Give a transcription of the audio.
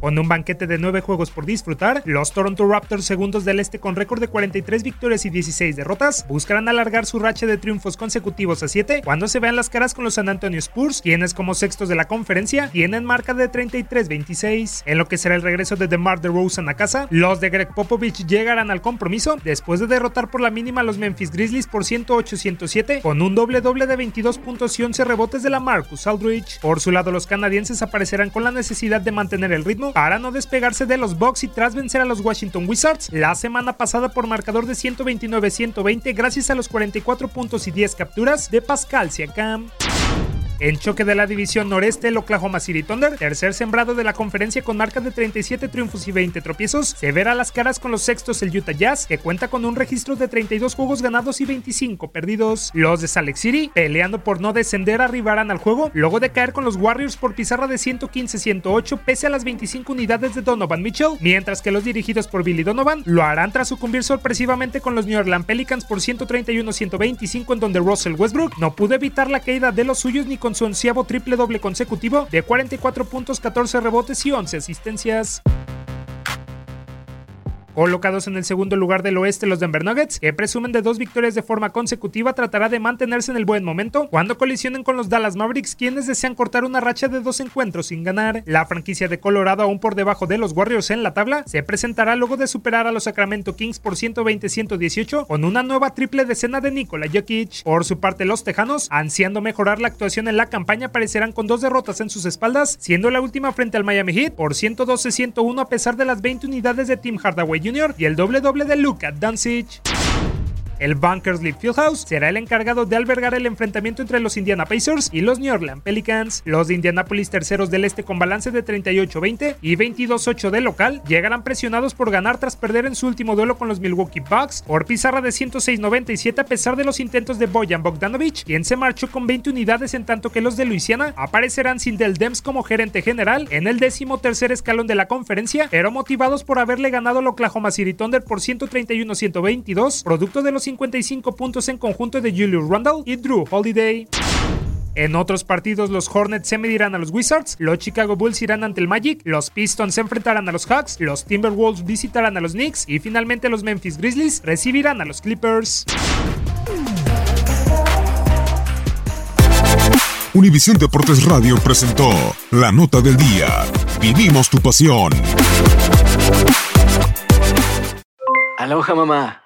Con un banquete de 9 juegos por disfrutar, los Toronto Raptors, segundos del este con récord de 43 victorias y 16 derrotas, buscarán alargar su racha de triunfos consecutivos a 7 cuando se vean las caras con los San Antonio Spurs, quienes como sextos de la conferencia tienen marca de 33-26. En lo que será el regreso de DeMar DeRozan a casa, los de Greg Popovich llegarán al compromiso después de derrotar por la mínima a los Memphis Grizzlies por 108-107 con un doble doble de 22 puntos y 11 rebotes de la Marcus Aldridge. Por su lado, los canadienses aparecerán con la necesidad de mantener el ritmo para no despegarse de los Bucks y tras vencer a los Washington Wizards la semana pasada por marcador de 129-120 gracias a los 44 puntos y 10 capturas de Pascal Siakam. En choque de la división noreste, el Oklahoma City Thunder, tercer sembrado de la conferencia con marca de 37 triunfos y 20 tropiezos, se verá las caras con los sextos el Utah Jazz, que cuenta con un registro de 32 juegos ganados y 25 perdidos. Los de Salt City, peleando por no descender, arribarán al juego, luego de caer con los Warriors por pizarra de 115-108 pese a las 25 unidades de Donovan Mitchell, mientras que los dirigidos por Billy Donovan lo harán tras sucumbir sorpresivamente con los New Orleans Pelicans por 131-125 en donde Russell Westbrook no pudo evitar la caída de los suyos ni con su onceavo triple doble consecutivo de 44 puntos, 14 rebotes y 11 asistencias. Colocados en el segundo lugar del oeste, los Denver Nuggets, que presumen de dos victorias de forma consecutiva, tratará de mantenerse en el buen momento cuando colisionen con los Dallas Mavericks, quienes desean cortar una racha de dos encuentros sin ganar. La franquicia de Colorado, aún por debajo de los Warriors en la tabla, se presentará luego de superar a los Sacramento Kings por 120-118 con una nueva triple decena de Nikola Jokic. Por su parte, los Tejanos, ansiando mejorar la actuación en la campaña, aparecerán con dos derrotas en sus espaldas, siendo la última frente al Miami Heat por 112-101 a pesar de las 20 unidades de Tim Hardaway Y el doble doble de Luka Doncic. El Bunkers League Fieldhouse será el encargado de albergar el enfrentamiento entre los Indiana Pacers y los New Orleans Pelicans. Los de Indianapolis terceros del este con balance de 38-20 y 22-8 de local llegarán presionados por ganar tras perder en su último duelo con los Milwaukee Bucks por pizarra de 106-97 a pesar de los intentos de Bojan Bogdanovich, quien se marchó con 20 unidades en tanto que los de Luisiana aparecerán sin Del Dems como gerente general en el décimo tercer escalón de la conferencia, pero motivados por haberle ganado al Oklahoma City Thunder por 131-122, producto de los 55 puntos en conjunto de Julius Randle y Drew Holiday. En otros partidos, los Hornets se medirán a los Wizards, los Chicago Bulls irán ante el Magic, los Pistons se enfrentarán a los Hawks, los Timberwolves visitarán a los Knicks y finalmente los Memphis Grizzlies recibirán a los Clippers. Univisión Deportes Radio presentó la nota del día. Vivimos tu pasión. Aloha mamá.